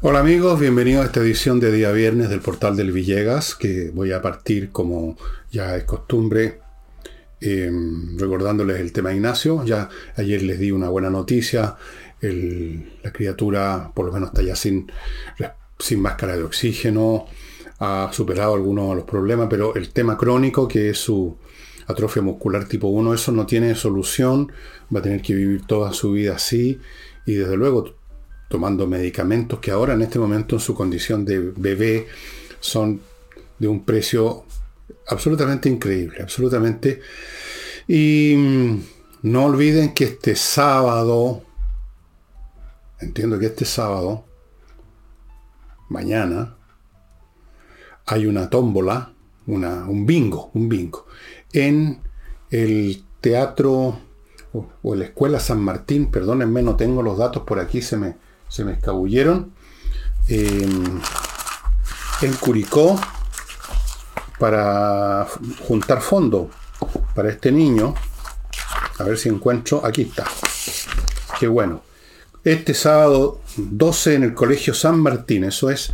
Hola amigos, bienvenidos a esta edición de día viernes del portal del Villegas, que voy a partir como ya es costumbre, eh, recordándoles el tema Ignacio. Ya ayer les di una buena noticia, la criatura por lo menos está ya sin, sin máscara de oxígeno, ha superado algunos de los problemas, pero el tema crónico, que es su atrofia muscular tipo 1, eso no tiene solución, va a tener que vivir toda su vida así y desde luego tomando medicamentos que ahora en este momento en su condición de bebé son de un precio absolutamente increíble, absolutamente. Y mm, no olviden que este sábado, entiendo que este sábado, mañana, hay una tómbola, una, un bingo, un bingo, en el teatro o, o la escuela San Martín, perdónenme, no tengo los datos por aquí, se me, se me escabulleron, eh, en Curicó, para juntar fondos para este niño. A ver si encuentro. Aquí está. Qué bueno. Este sábado 12 en el Colegio San Martín. Eso es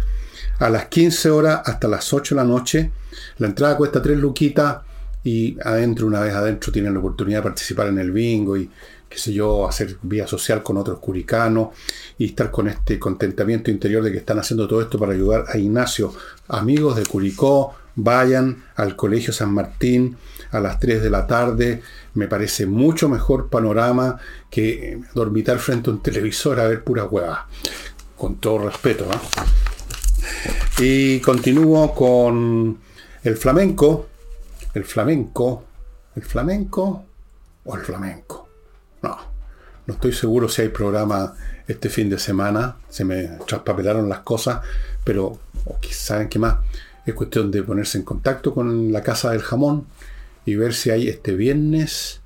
a las 15 horas hasta las 8 de la noche. La entrada cuesta 3 luquitas y adentro, una vez adentro, tienen la oportunidad de participar en el bingo y qué sé yo, hacer vía social con otros curicanos y estar con este contentamiento interior de que están haciendo todo esto para ayudar a Ignacio. Amigos de Curicó, vayan al Colegio San Martín a las 3 de la tarde. Me parece mucho mejor panorama que dormitar frente a un televisor a ver puras huevas. Con todo respeto. ¿no? Y continúo con el flamenco. El flamenco. El flamenco o el flamenco. No, estoy seguro si hay programa este fin de semana. Se me traspapelaron las cosas, pero ¿saben qué más? Es cuestión de ponerse en contacto con la Casa del Jamón y ver si hay este viernes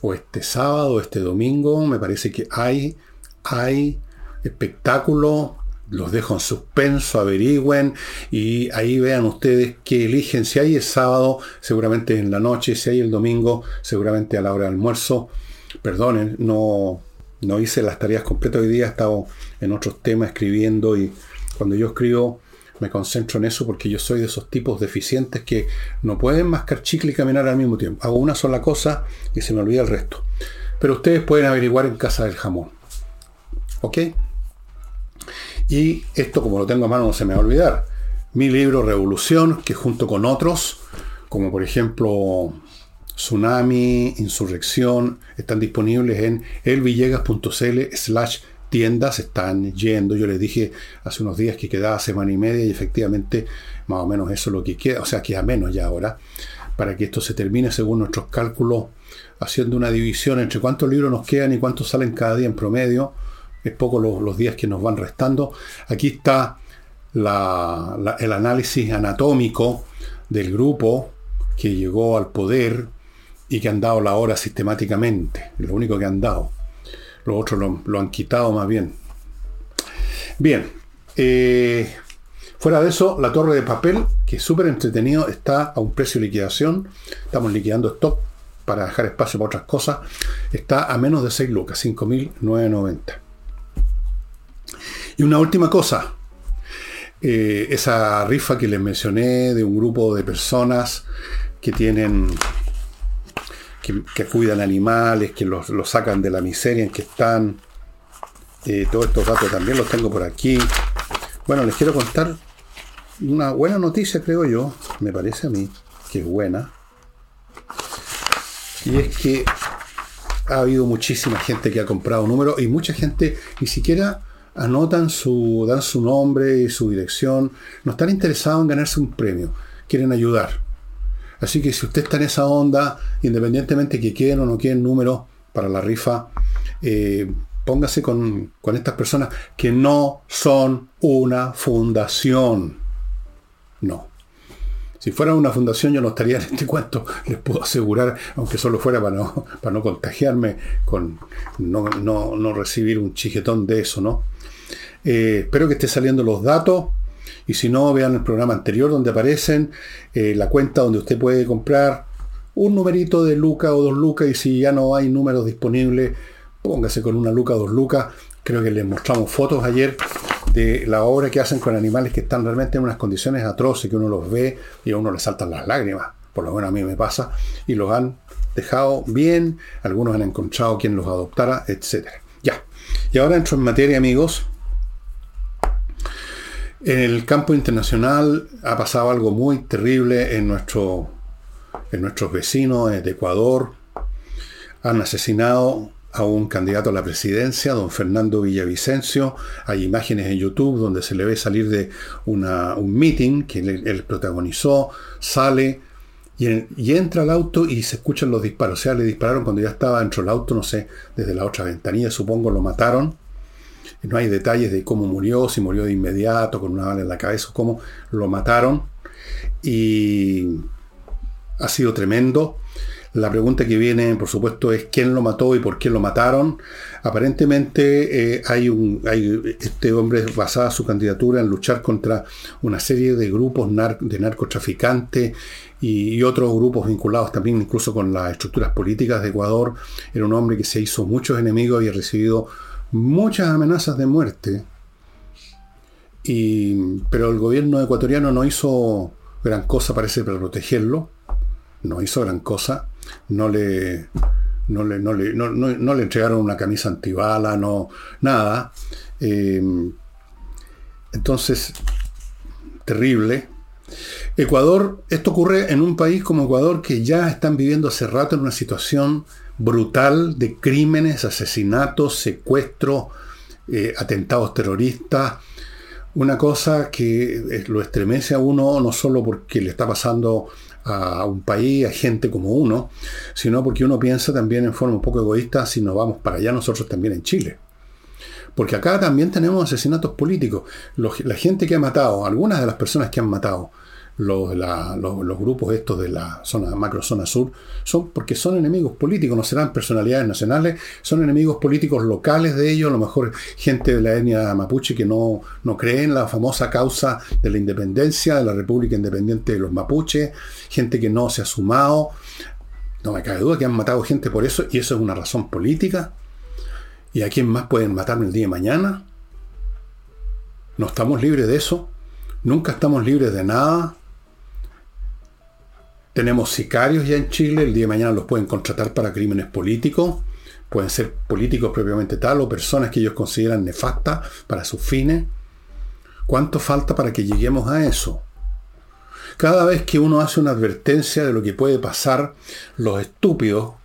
o este sábado o este domingo. Me parece que hay, hay espectáculo. Los dejo en suspenso, averigüen y ahí vean ustedes qué eligen. Si hay el sábado, seguramente en la noche. Si hay el domingo, seguramente a la hora del almuerzo. Perdonen, no, no hice las tareas completas hoy día. He estado en otros temas escribiendo y cuando yo escribo me concentro en eso porque yo soy de esos tipos deficientes que no pueden mascar chicle y caminar al mismo tiempo. Hago una sola cosa y se me olvida el resto. Pero ustedes pueden averiguar en Casa del Jamón. ¿Ok? Y esto, como lo tengo a mano, no se me va a olvidar. Mi libro Revolución, que junto con otros, como por ejemplo Tsunami, Insurrección, están disponibles en elvillegas.cl slash tiendas, están yendo. Yo les dije hace unos días que quedaba semana y media y efectivamente más o menos eso es lo que queda, o sea, queda menos ya ahora, para que esto se termine según nuestros cálculos, haciendo una división entre cuántos libros nos quedan y cuántos salen cada día en promedio. Es poco los, días que nos van restando. Aquí está la- el análisis anatómico del grupo que llegó al poder y que han dado la hora sistemáticamente. Lo único que han dado. Los otros lo, han quitado más bien. Bien. eh, fuera de eso, la torre de papel, que es súper entretenido, está a un precio de liquidación. Estamos liquidando stock para dejar espacio para otras cosas. Está a menos de 6 lucas, 5.990. Y una última cosa. Eh, esa rifa que les mencioné de un grupo de personas que tienen que, cuidan animales, que los, los sacan de la miseria en que están. Eh, todos estos datos también los tengo por aquí. Bueno, les quiero contar una buena noticia, creo yo, me parece a mí, que es buena. Y es que ha habido muchísima gente que ha comprado números y mucha gente ni siquiera anotan su, dan su nombre y su dirección. No están interesados en ganarse un premio, quieren ayudar. Así que si usted está en esa onda, independientemente que queden o no queden números para la rifa, eh, póngase con, estas personas que no son una fundación. No. Si fuera una fundación yo no estaría en este cuento, les puedo asegurar, aunque solo fuera para no, contagiarme, con no recibir un chiquetón de eso, ¿no? Eh, espero que esté saliendo los datos y si no, vean el programa anterior donde aparecen eh, la cuenta donde usted puede comprar un numerito de Luca o dos Lucas y si ya no hay números disponibles, póngase con una Luca o dos Lucas. Creo que les mostramos fotos ayer de la obra que hacen con animales que están realmente en unas condiciones atroces, que uno los ve y a uno le saltan las lágrimas, por lo menos a mí me pasa, y los han dejado bien, algunos han encontrado quien los adoptara, etc. Ya. Y ahora entro en materia, amigos. En el campo internacional ha pasado algo muy terrible en, nuestro, en nuestros vecinos de Ecuador. Han asesinado a un candidato a la presidencia, don Fernando Villavicencio. Hay imágenes en YouTube donde se le ve salir de un meeting que él, protagonizó, sale y, entra al auto y se escuchan los disparos. O sea, le dispararon cuando ya estaba dentro del auto, no sé, desde la otra ventanilla, supongo, lo mataron. No hay detalles de cómo murió, si murió de inmediato, con una bala en la cabeza, o cómo lo mataron. Y ha sido tremendo. La pregunta que viene, por supuesto, es quién lo mató y por qué lo mataron. Aparentemente eh, hay un, este hombre basaba su candidatura en luchar contra una serie de grupos de narcotraficantes y, otros grupos vinculados también incluso con las estructuras políticas de Ecuador. Era un hombre que se hizo muchos enemigos y ha recibido muchas amenazas de muerte. pero el gobierno ecuatoriano no hizo gran cosa, parece, para protegerlo. No hizo gran cosa no le, no le, no le, entregaron una camisa antibala, no, nada. Eh, entonces, terrible. Ecuador, esto ocurre en un país como Ecuador que ya están viviendo hace rato en una situación brutal de crímenes, asesinatos, secuestros, eh, atentados terroristas. Una cosa que eh, lo estremece a uno no solo porque le está pasando a un país, a gente como uno, sino porque uno piensa también en forma un poco egoísta si nos vamos para allá nosotros también en Chile. Porque acá también tenemos asesinatos políticos. la gente que ha matado, algunas de las personas que han matado, los, los, grupos estos de la zona macro zona sur son porque son enemigos políticos, no serán personalidades nacionales, son enemigos políticos locales de ellos, a lo mejor gente de la etnia mapuche que no, no cree en la famosa causa de la independencia, de la República Independiente de los mapuches, gente que no se ha sumado. No me cabe duda que han matado gente por eso y eso es una razón política. ¿Y a quién más pueden matar el día de mañana? No estamos libres de eso. Nunca estamos libres de nada. Tenemos sicarios ya en Chile, el día de mañana los pueden contratar para crímenes políticos, pueden ser políticos propiamente tal o personas que ellos consideran nefastas para sus fines. ¿Cuánto falta para que lleguemos a eso? Cada vez que uno hace una advertencia de lo que puede pasar, los estúpidos,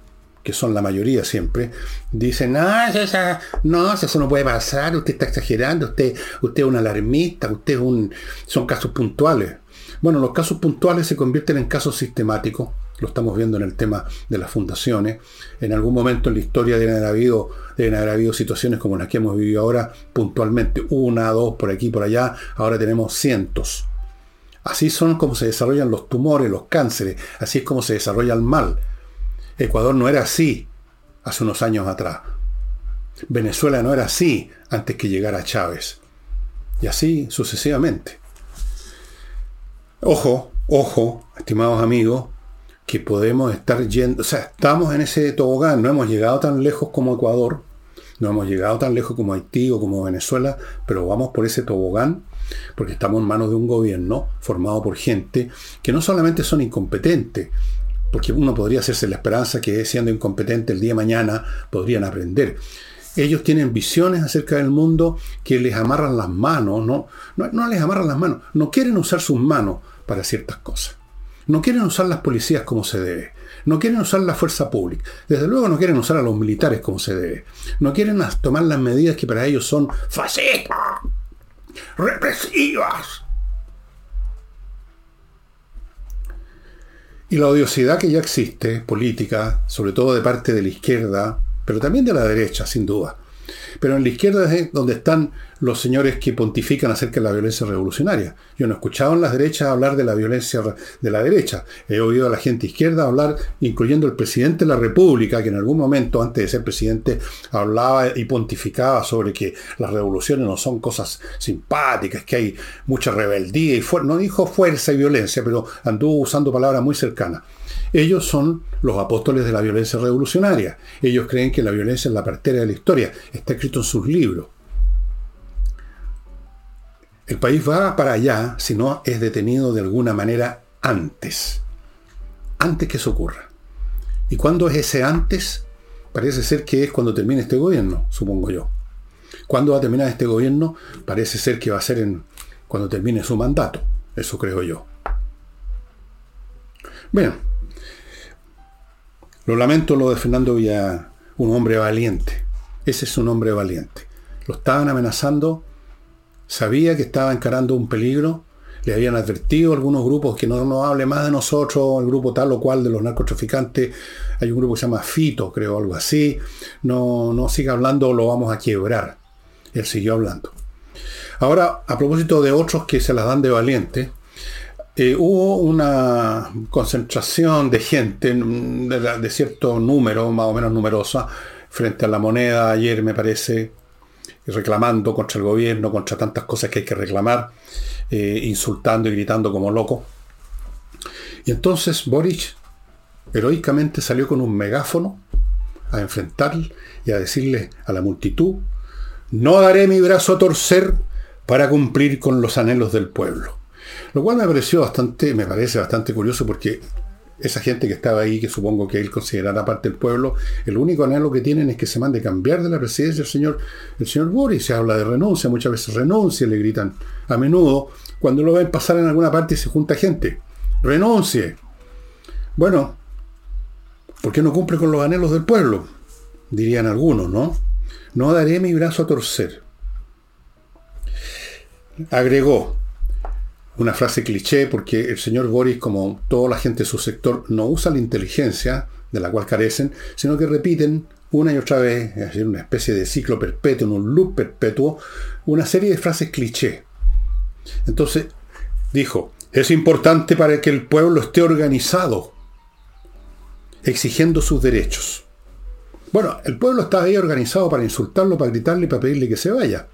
que son la mayoría siempre, dicen, no, eso, no, puede pasar, usted está exagerando, usted, usted es un alarmista, usted es un... son casos puntuales. Bueno, los casos puntuales se convierten en casos sistemáticos, lo estamos viendo en el tema de las fundaciones. En algún momento en la historia deben haber habido, situaciones como las que hemos vivido ahora, puntualmente, una, dos, por aquí, por allá, ahora tenemos cientos. Así son como se desarrollan los tumores, los cánceres, así es como se desarrolla el mal. Ecuador no era así hace unos años atrás. Venezuela no era así antes que llegara Chávez. Y así sucesivamente. Ojo, ojo, estimados amigos, que podemos estar yendo, o sea, estamos en ese tobogán, no hemos llegado tan lejos como Ecuador, no hemos llegado tan lejos como Haití o como Venezuela, pero vamos por ese tobogán porque estamos en manos de un gobierno formado por gente que no solamente son incompetentes, porque uno podría hacerse la esperanza que siendo incompetente el día de mañana podrían aprender. Ellos tienen visiones acerca del mundo que les amarran las manos, no, no, les amarran las manos, no quieren usar sus manos para ciertas cosas. No quieren usar las policías como se debe. No quieren usar la fuerza pública. Desde luego no quieren usar a los militares como se debe. No quieren tomar las medidas que para ellos son fascistas, represivas. Y la odiosidad que ya existe, política, sobre todo de parte de la izquierda, pero también de la derecha, sin duda, pero en la izquierda es donde están los señores que pontifican acerca de la violencia revolucionaria. Yo no he escuchado en las derechas hablar de la violencia de la derecha. He oído a la gente izquierda hablar, incluyendo el presidente de la República, que en algún momento, antes de ser presidente, hablaba y pontificaba sobre que las revoluciones no son cosas simpáticas, que hay mucha rebeldía y no dijo fuerza y violencia, pero anduvo usando palabras muy cercanas. Ellos son los apóstoles de la violencia revolucionaria. Ellos creen que la violencia es la partera de la historia. Está escrito en sus libros. el país va para allá si no es detenido de alguna manera antes. Antes que eso ocurra. ¿Y cuándo es ese antes? Parece ser que es cuando termine este gobierno, supongo yo. ¿Cuándo va a terminar este gobierno? Parece ser que va a ser en, cuando termine su mandato. Eso creo yo. Bueno, lo lamento lo de Fernando Villa, un hombre valiente. Ese es un hombre valiente. Lo estaban amenazando, sabía que estaba encarando un peligro, le habían advertido algunos grupos que no nos hable más de nosotros, el grupo tal o cual de los narcotraficantes, hay un grupo que se llama Fito, creo, algo así, no, no siga hablando, lo vamos a quiebrar. Él siguió hablando. Ahora, a propósito de otros que se las dan de valiente, eh, hubo una concentración de gente de, de, cierto número, más o menos numerosa, frente a la moneda ayer, me parece, reclamando contra el gobierno, contra tantas cosas que hay que reclamar, eh, insultando y gritando como loco. Y entonces Boric heroicamente salió con un megáfono a enfrentar y a decirle a la multitud, no daré mi brazo a torcer para cumplir con los anhelos del pueblo. Lo cual me pareció bastante, me parece bastante curioso porque esa gente que estaba ahí, que supongo que él considerará parte del pueblo, el único anhelo que tienen es que se mande cambiar de la presidencia el señor, el señor Boris. Se habla de renuncia, muchas veces renuncia, le gritan a menudo, cuando lo ven pasar en alguna parte y se junta gente. Renuncie. Bueno, ¿por qué no cumple con los anhelos del pueblo? Dirían algunos, ¿no? No daré mi brazo a torcer. Agregó, una frase cliché porque el señor Boris, como toda la gente de su sector, no usa la inteligencia de la cual carecen, sino que repiten una y otra vez, es decir, una especie de ciclo perpetuo, un loop perpetuo, una serie de frases cliché. Entonces, dijo, es importante para que el pueblo esté organizado, exigiendo sus derechos. Bueno, el pueblo está ahí organizado para insultarlo, para gritarle para pedirle que se vaya.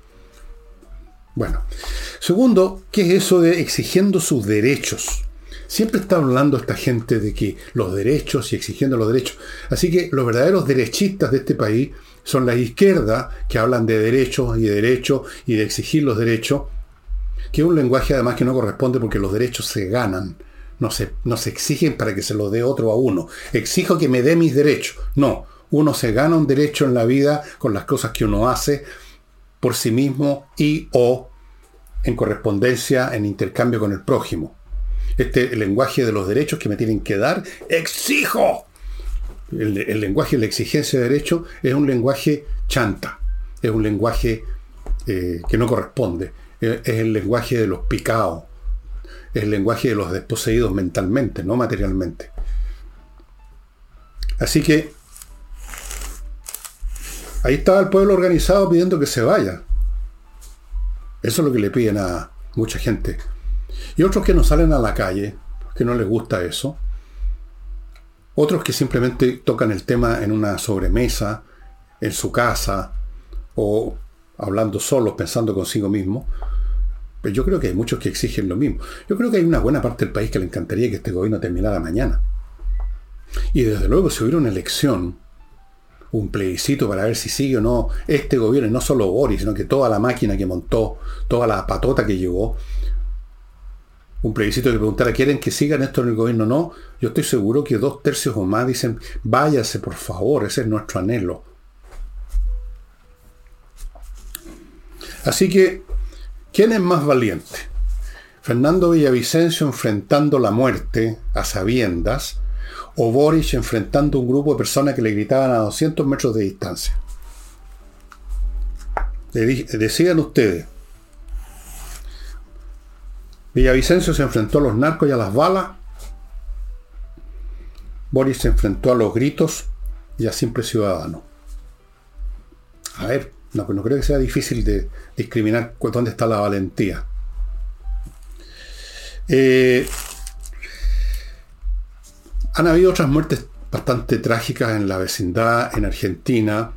Bueno, segundo, ¿qué es eso de exigiendo sus derechos? Siempre está hablando esta gente de que los derechos y exigiendo los derechos. Así que los verdaderos derechistas de este país son la izquierda que hablan de derechos y de derechos y de exigir los derechos, que es un lenguaje además que no corresponde porque los derechos se ganan, no se, no se exigen para que se los dé otro a uno. Exijo que me dé mis derechos. No, uno se gana un derecho en la vida con las cosas que uno hace por sí mismo y o en correspondencia, en intercambio con el prójimo. Este lenguaje de los derechos que me tienen que dar, exijo. El, lenguaje la exigencia de derechos es un lenguaje chanta, es un lenguaje eh, que no corresponde, es, es el lenguaje de los picados, es el lenguaje de los desposeídos mentalmente, no materialmente. Así que Ahí estaba el pueblo organizado pidiendo que se vaya. Eso es lo que le piden a mucha gente. Y otros que no salen a la calle, que no les gusta eso. Otros que simplemente tocan el tema en una sobremesa, en su casa, o hablando solos, pensando consigo mismo. Pero yo creo que hay muchos que exigen lo mismo. Yo creo que hay una buena parte del país que le encantaría que este gobierno terminara mañana. Y desde luego, si hubiera una elección un plebiscito para ver si sigue o no este gobierno, y no solo Boris, sino que toda la máquina que montó, toda la patota que llevó, un plebiscito que preguntara, ¿quieren que sigan esto en el gobierno o no? Yo estoy seguro que dos tercios o más dicen, váyase por favor, ese es nuestro anhelo. Así que, ¿quién es más valiente? Fernando Villavicencio enfrentando la muerte a sabiendas, o Boris enfrentando un grupo de personas que le gritaban a 200 metros de distancia. Decían ustedes. Villavicencio se enfrentó a los narcos y a las balas. Boris se enfrentó a los gritos y a simple ciudadano. A ver, no, no creo que sea difícil de discriminar dónde está la valentía. Eh, han habido otras muertes bastante trágicas en la vecindad, en Argentina.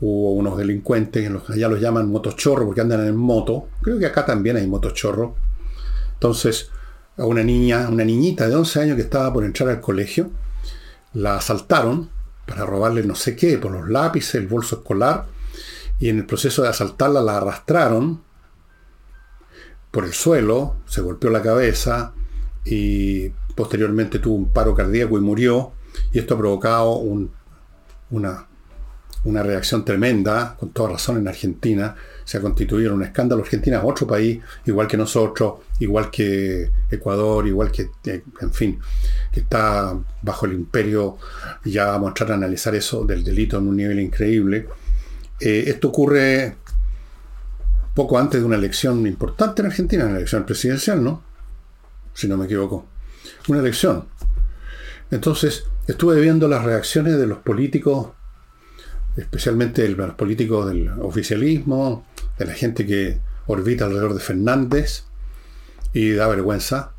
Hubo unos delincuentes, allá los llaman motochorro porque andan en moto. Creo que acá también hay motochorro. Entonces, a una niña, una niñita de 11 años que estaba por entrar al colegio, la asaltaron para robarle no sé qué, por los lápices, el bolso escolar, y en el proceso de asaltarla la arrastraron, por el suelo, se golpeó la cabeza y posteriormente tuvo un paro cardíaco y murió. Y esto ha provocado una, una reacción tremenda, con toda razón en Argentina. Se ha constituido en un escándalo. Argentina es otro país, igual que nosotros, igual que Ecuador, igual que, eh, en fin, que está bajo el imperio. Ya vamos a entrar a analizar eso del delito en un nivel increíble. Eh, esto ocurre poco antes de una elección importante en Argentina, una elección presidencial, ¿no? Si no me equivoco. Una elección. Entonces, estuve viendo las reacciones de los políticos, especialmente de los políticos del oficialismo, de la gente que orbita alrededor de Fernández, y da vergüenza.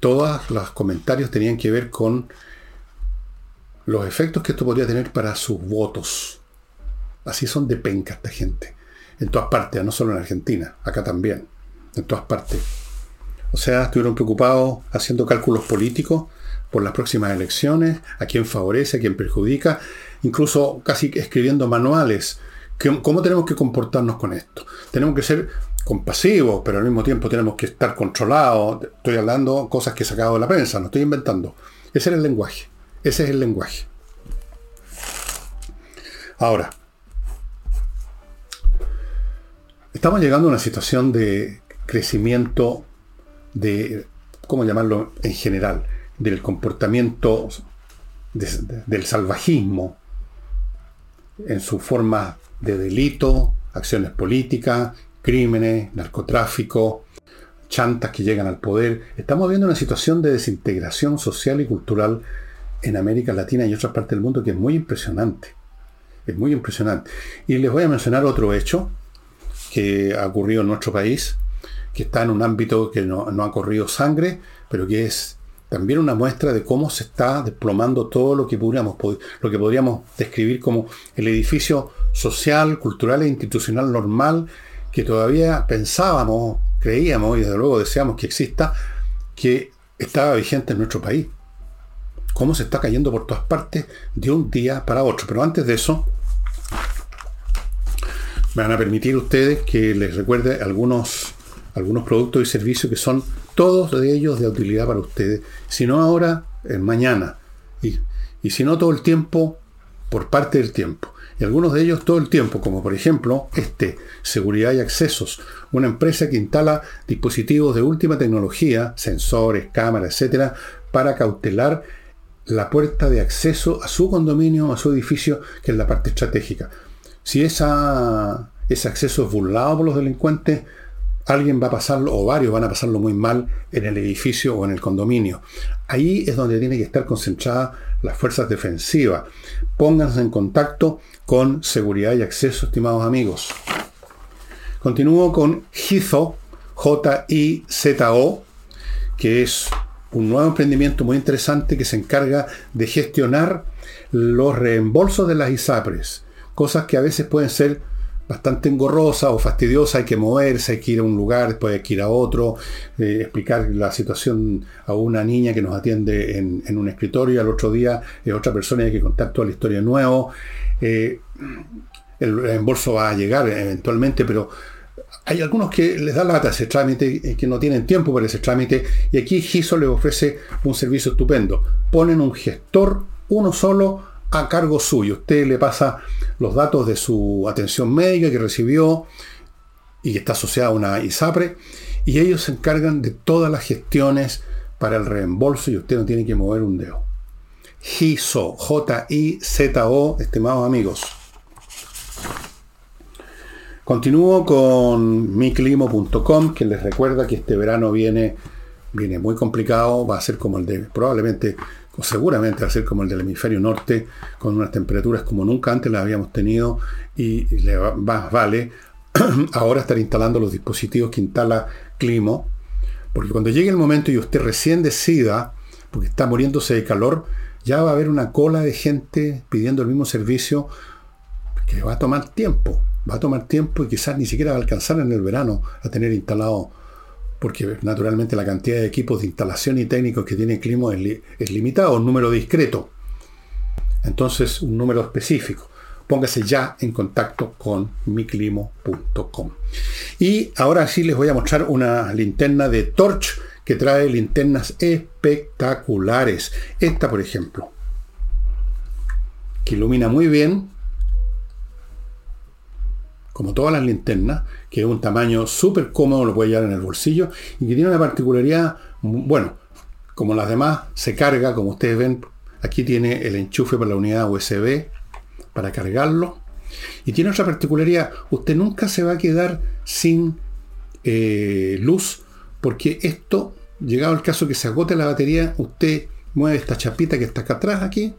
Todos los comentarios tenían que ver con los efectos que esto podría tener para sus votos. Así son de penca esta gente en todas partes, no solo en Argentina, acá también, en todas partes. O sea, estuvieron preocupados haciendo cálculos políticos por las próximas elecciones, a quién favorece, a quién perjudica, incluso casi escribiendo manuales. ¿Cómo tenemos que comportarnos con esto? Tenemos que ser compasivos, pero al mismo tiempo tenemos que estar controlados. Estoy hablando cosas que he sacado de la prensa, no estoy inventando. Ese es el lenguaje. Ese es el lenguaje. Ahora, Estamos llegando a una situación de crecimiento de, ¿cómo llamarlo en general? Del comportamiento del salvajismo en su forma de delito, acciones políticas, crímenes, narcotráfico, chantas que llegan al poder. Estamos viendo una situación de desintegración social y cultural en América Latina y otras partes del mundo que es muy impresionante. Es muy impresionante. Y les voy a mencionar otro hecho que ha ocurrido en nuestro país, que está en un ámbito que no, ha corrido sangre, pero que es también una muestra de cómo se está desplomando todo lo que podríamos, lo que podríamos describir como el edificio social, cultural e institucional normal que todavía pensábamos, creíamos y desde luego deseamos que exista, que estaba vigente en nuestro país. Cómo se está cayendo por todas partes de un día para otro. Pero antes de eso, me van a permitir ustedes que les recuerde algunos, algunos productos y servicios que son todos de ellos de utilidad para ustedes. Si no ahora, mañana. Y, y si no todo el tiempo, por parte del tiempo. Y algunos de ellos todo el tiempo, como por ejemplo este, Seguridad y Accesos, una empresa que instala dispositivos de última tecnología, sensores, cámaras, etcétera, para cautelar la puerta de acceso a su condominio, a su edificio, que es la parte estratégica. Si esa, ese acceso es burlado por los delincuentes, alguien va a pasarlo, o varios van a pasarlo muy mal en el edificio o en el condominio. Ahí es donde tiene que estar concentrada las fuerzas defensivas. Pónganse en contacto con seguridad y acceso, estimados amigos. Continúo con Hizo, J-I-Z-O, que es un nuevo emprendimiento muy interesante que se encarga de gestionar los reembolsos de las ISAPRES cosas que a veces pueden ser bastante engorrosas o fastidiosas, hay que moverse, hay que ir a un lugar, después hay que ir a otro, eh, explicar la situación a una niña que nos atiende en, un escritorio, al otro día es otra persona y hay que contar toda la historia nuevo. Eh, el reembolso va a llegar eventualmente, pero hay algunos que les da lata ese trámite, y que no tienen tiempo para ese trámite, y aquí GISO les ofrece un servicio estupendo. Ponen un gestor, uno solo, a cargo suyo. Usted le pasa los datos de su atención médica que recibió y que está asociada a una ISAPRE, y ellos se encargan de todas las gestiones para el reembolso y usted no tiene que mover un dedo. GIZO, J-I-Z-O, estimados amigos. Continúo con miclimo.com, que les recuerda que este verano viene, viene muy complicado, va a ser como el de probablemente seguramente va a ser como el del hemisferio norte, con unas temperaturas como nunca antes las habíamos tenido y le más vale ahora estar instalando los dispositivos que instala Climo, porque cuando llegue el momento y usted recién decida, porque está muriéndose de calor, ya va a haber una cola de gente pidiendo el mismo servicio que va a tomar tiempo, va a tomar tiempo y quizás ni siquiera va a alcanzar en el verano a tener instalado porque naturalmente la cantidad de equipos de instalación y técnicos que tiene el es, limitado, un número discreto. Entonces, un número específico. póngase ya en contacto con miclimo.com. Y ahora sí les voy a mostrar una linterna de Torch que trae linternas espectaculares. Esta, por ejemplo, que ilumina muy bien, como todas las linternas, que es un tamaño súper cómodo, lo puede llevar en el bolsillo y que tiene una particularidad, bueno, como las demás, se carga, como ustedes ven, aquí tiene el enchufe para la unidad USB para cargarlo. Y tiene otra particularidad, usted nunca se va a quedar sin eh, luz, porque esto llegado el caso que se agote la batería, usted mueve esta chapita que está acá atrás, aquí,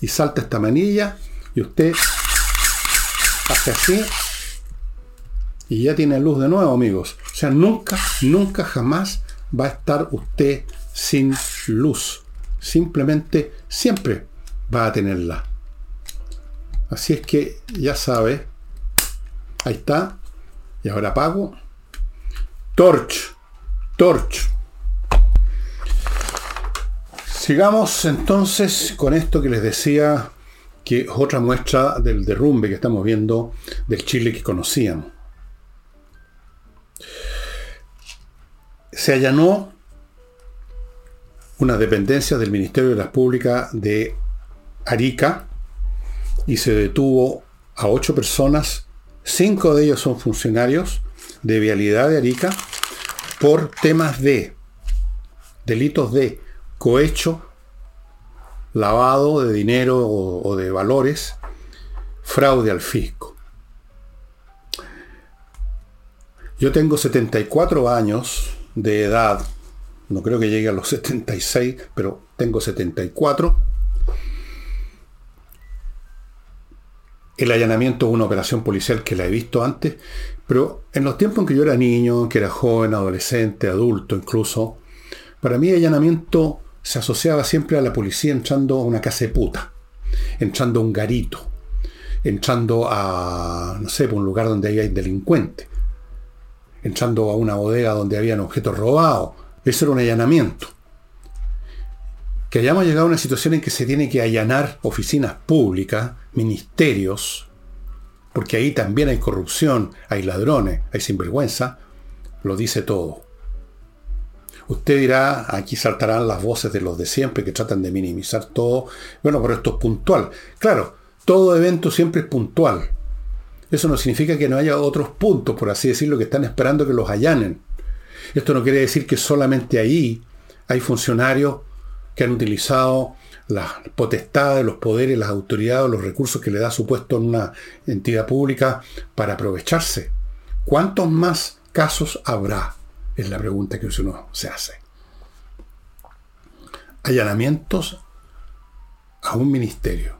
y salta esta manilla, y usted hace así, y ya tiene luz de nuevo, amigos. O sea, nunca, nunca, jamás va a estar usted sin luz. Simplemente, siempre va a tenerla. Así es que ya sabe. Ahí está. Y ahora apago. Torch. Torch. Sigamos entonces con esto que les decía, que es otra muestra del derrumbe que estamos viendo del Chile que conocían. Se allanó una dependencia del Ministerio de las Públicas de Arica y se detuvo a ocho personas, cinco de ellos son funcionarios de vialidad de Arica, por temas de delitos de cohecho, lavado de dinero o, de valores, fraude al fisco. Yo tengo 74 años de edad, no creo que llegue a los 76, pero tengo 74. El allanamiento es una operación policial que la he visto antes, pero en los tiempos en que yo era niño, que era joven, adolescente, adulto incluso, para mí allanamiento se asociaba siempre a la policía entrando a una casa de puta, entrando a un garito, entrando a, no sé, un lugar donde hay delincuentes, entrando a una bodega donde habían objetos robados. Eso era un allanamiento. Que hayamos llegado a una situación en que se tiene que allanar oficinas públicas, ministerios, porque ahí también hay corrupción, hay ladrones, hay sinvergüenza, lo dice todo. Usted dirá, aquí saltarán las voces de los de siempre que tratan de minimizar todo. Bueno, pero esto es puntual. Claro, todo evento siempre es puntual. Eso no significa que no haya otros puntos, por así decirlo, que están esperando que los allanen. Esto no quiere decir que solamente ahí hay funcionarios que han utilizado las potestades, los poderes, las autoridades, los recursos que le da su puesto en una entidad pública para aprovecharse. ¿Cuántos más casos habrá? Es la pregunta que uno se hace. Allanamientos a un ministerio.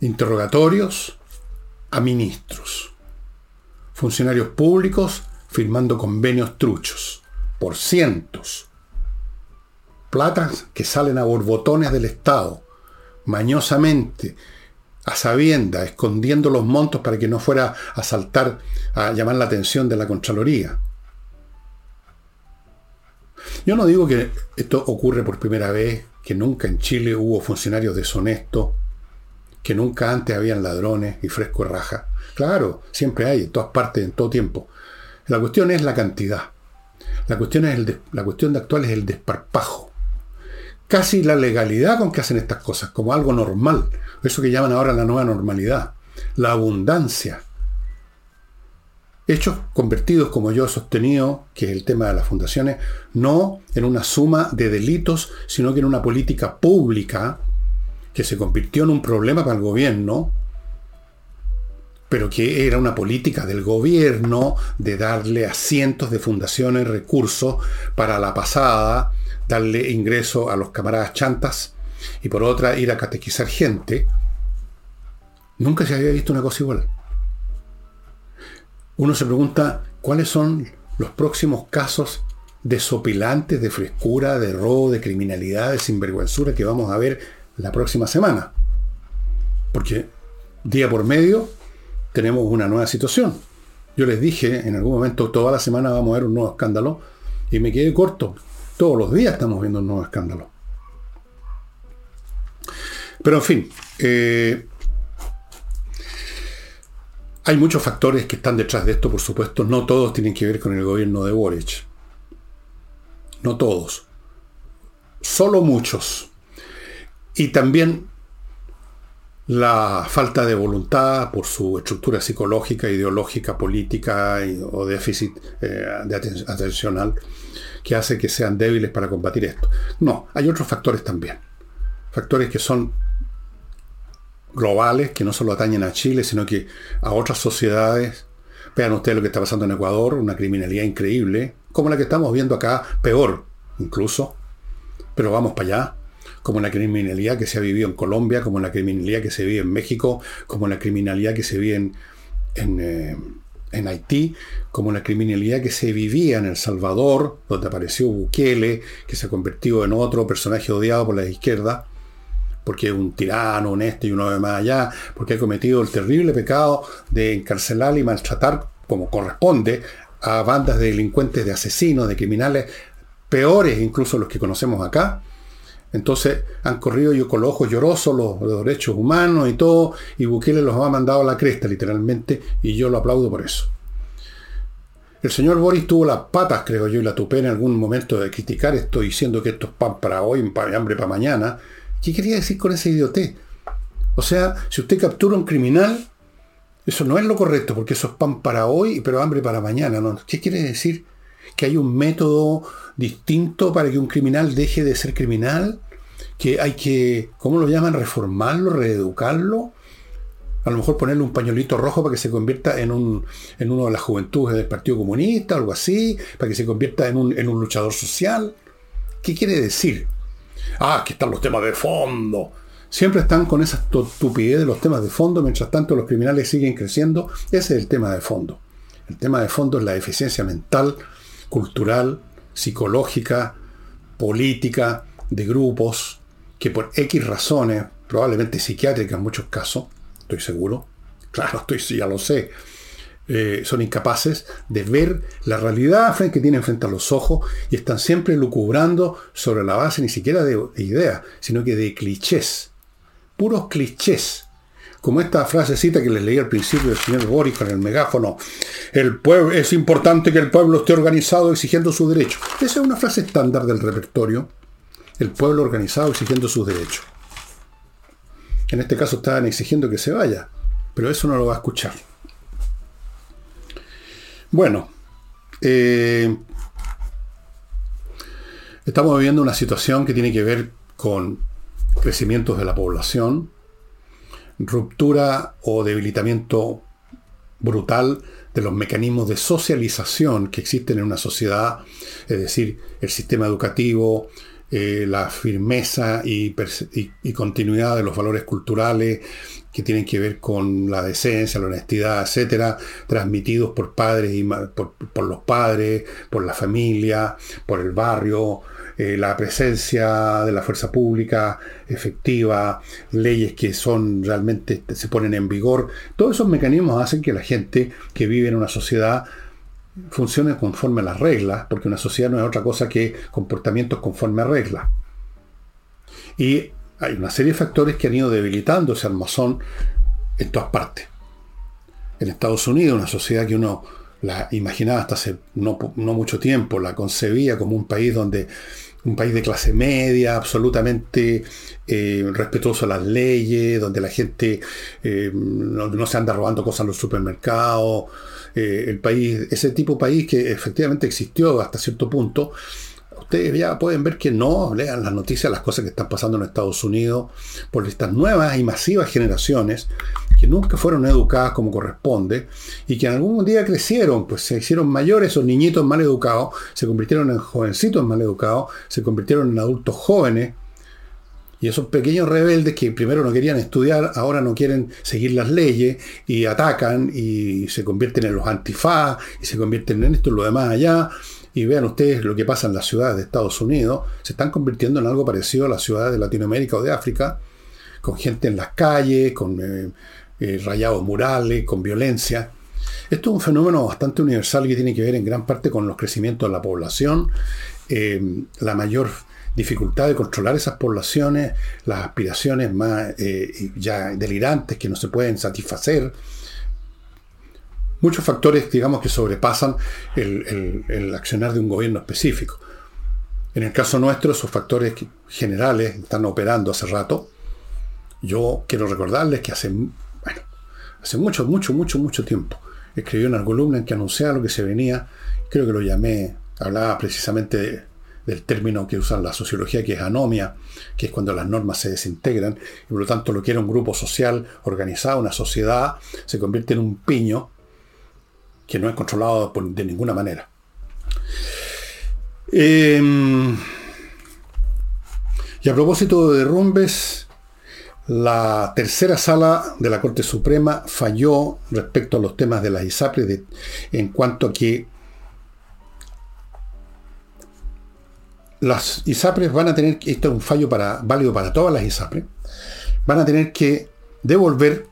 Interrogatorios a ministros. Funcionarios públicos firmando convenios truchos por cientos platas que salen a borbotones del Estado, mañosamente, a sabienda, escondiendo los montos para que no fuera a saltar, a llamar la atención de la Contraloría. Yo no digo que esto ocurre por primera vez, que nunca en Chile hubo funcionarios deshonestos, que nunca antes habían ladrones y fresco raja. Claro, siempre hay, en todas partes, en todo tiempo. La cuestión es la cantidad. La cuestión, es la cuestión de actual es el desparpajo casi la legalidad con que hacen estas cosas, como algo normal. Eso que llaman ahora la nueva normalidad. La abundancia. Hechos convertidos, como yo he sostenido, que es el tema de las fundaciones, no en una suma de delitos, sino que en una política pública que se convirtió en un problema para el gobierno, pero que era una política del gobierno de darle a cientos de fundaciones recursos para la pasada, darle ingreso a los camaradas chantas y por otra ir a catequizar gente, nunca se había visto una cosa igual. Uno se pregunta cuáles son los próximos casos desopilantes de frescura, de robo, de criminalidad, de sinvergüenzura que vamos a ver la próxima semana. Porque día por medio tenemos una nueva situación. Yo les dije en algún momento, toda la semana vamos a ver un nuevo escándalo y me quedé corto. Todos los días estamos viendo un nuevo escándalo. Pero en fin, eh, hay muchos factores que están detrás de esto, por supuesto. No todos tienen que ver con el gobierno de Boric. No todos. Solo muchos. Y también la falta de voluntad por su estructura psicológica, ideológica, política o déficit eh, de atencional que hace que sean débiles para combatir esto. No, hay otros factores también. Factores que son globales, que no solo atañen a Chile, sino que a otras sociedades. Vean ustedes lo que está pasando en Ecuador, una criminalidad increíble, como la que estamos viendo acá, peor incluso, pero vamos para allá como la criminalidad que se ha vivido en Colombia, como la criminalidad que se vive en México, como la criminalidad que se vive en, eh, Haití, como la criminalidad que se vivía en El Salvador, donde apareció Bukele, que se ha convertido en otro personaje odiado por la izquierda, porque es un tirano, honesto y uno de más allá, porque ha cometido el terrible pecado de encarcelar y maltratar, como corresponde, a bandas de delincuentes, de asesinos, de criminales peores incluso los que conocemos acá, entonces han corrido yo con los ojos llorosos los, derechos humanos y todo, y Bukele los ha mandado a la cresta literalmente, y yo lo aplaudo por eso. El señor Boris tuvo las patas, creo yo, y la tupé en algún momento de criticar esto diciendo que esto es pan para hoy, hambre para mañana. ¿Qué quería decir con ese idioté? O sea, si usted captura un criminal, eso no es lo correcto, porque eso es pan para hoy, pero hambre para mañana. ¿no? ¿Qué quiere decir? ¿Que hay un método distinto para que un criminal deje de ser criminal? que hay que, ¿cómo lo llaman? Reformarlo, reeducarlo. A lo mejor ponerle un pañuelito rojo para que se convierta en, un, en uno de las juventudes del Partido Comunista, algo así, para que se convierta en un, en un luchador social. ¿Qué quiere decir? Ah, aquí están los temas de fondo. Siempre están con esa estupidez de los temas de fondo, mientras tanto los criminales siguen creciendo. Ese es el tema de fondo. El tema de fondo es la eficiencia mental, cultural, psicológica, política, de grupos, que por X razones, probablemente psiquiátricas en muchos casos, estoy seguro, claro, estoy, ya lo sé, eh, son incapaces de ver la realidad que tienen frente a los ojos y están siempre lucubrando sobre la base ni siquiera de, ideas, sino que de clichés, puros clichés. Como esta frasecita que les leí al principio del señor Boris con el megáfono, el pueblo, es importante que el pueblo esté organizado exigiendo su derecho. Esa es una frase estándar del repertorio el pueblo organizado exigiendo sus derechos. En este caso estaban exigiendo que se vaya, pero eso no lo va a escuchar. Bueno, eh, estamos viviendo una situación que tiene que ver con crecimientos de la población, ruptura o debilitamiento brutal de los mecanismos de socialización que existen en una sociedad, es decir, el sistema educativo, eh, la firmeza y, continuidad de los valores culturales que tienen que ver con la decencia, la honestidad, etcétera, transmitidos por padres y por, los padres, por la familia, por el barrio, eh, la presencia de la fuerza pública efectiva, leyes que son realmente se ponen en vigor. Todos esos mecanismos hacen que la gente que vive en una sociedad funcione conforme a las reglas, porque una sociedad no es otra cosa que comportamientos conforme a reglas. Y hay una serie de factores que han ido debilitando ese armazón en todas partes. En Estados Unidos, una sociedad que uno la imaginaba hasta hace no, mucho tiempo, la concebía como un país donde un país de clase media, absolutamente eh, respetuoso a las leyes, donde la gente eh, no, se anda robando cosas en los supermercados, eh, el país, ese tipo de país que efectivamente existió hasta cierto punto, ustedes ya pueden ver que no lean las noticias, las cosas que están pasando en Estados Unidos, por estas nuevas y masivas generaciones que nunca fueron educadas como corresponde y que algún día crecieron, pues se hicieron mayores, esos niñitos mal educados, se convirtieron en jovencitos mal educados, se convirtieron en adultos jóvenes y esos pequeños rebeldes que primero no querían estudiar, ahora no quieren seguir las leyes y atacan y se convierten en los antifaz y se convierten en esto y lo demás allá. Y vean ustedes lo que pasa en las ciudades de Estados Unidos. Se están convirtiendo en algo parecido a las ciudades de Latinoamérica o de África, con gente en las calles, con eh, eh, rayados murales, con violencia. Esto es un fenómeno bastante universal que tiene que ver en gran parte con los crecimientos de la población, eh, la mayor dificultad de controlar esas poblaciones, las aspiraciones más ya delirantes que no se pueden satisfacer. Muchos factores, digamos, que sobrepasan el, accionar de un gobierno específico. En el caso nuestro, esos factores generales están operando hace rato. Yo quiero recordarles que hace, bueno, hace mucho, mucho, mucho, mucho tiempo escribí una columna en que anunciaba lo que se venía. Creo que lo llamé, hablaba precisamente del término que usa la sociología, que es anomia, que es cuando las normas se desintegran, y por lo tanto lo que era un grupo social organizado, una sociedad, se convierte en un piño que no es controlado de ninguna manera. Em, y a propósito de derrumbes, la tercera sala de la Corte Suprema falló respecto a los temas de las ISAPRES en cuanto a que las ISAPRES van a tener, esto es un fallo para, válido para todas las ISAPRES, van a tener que devolver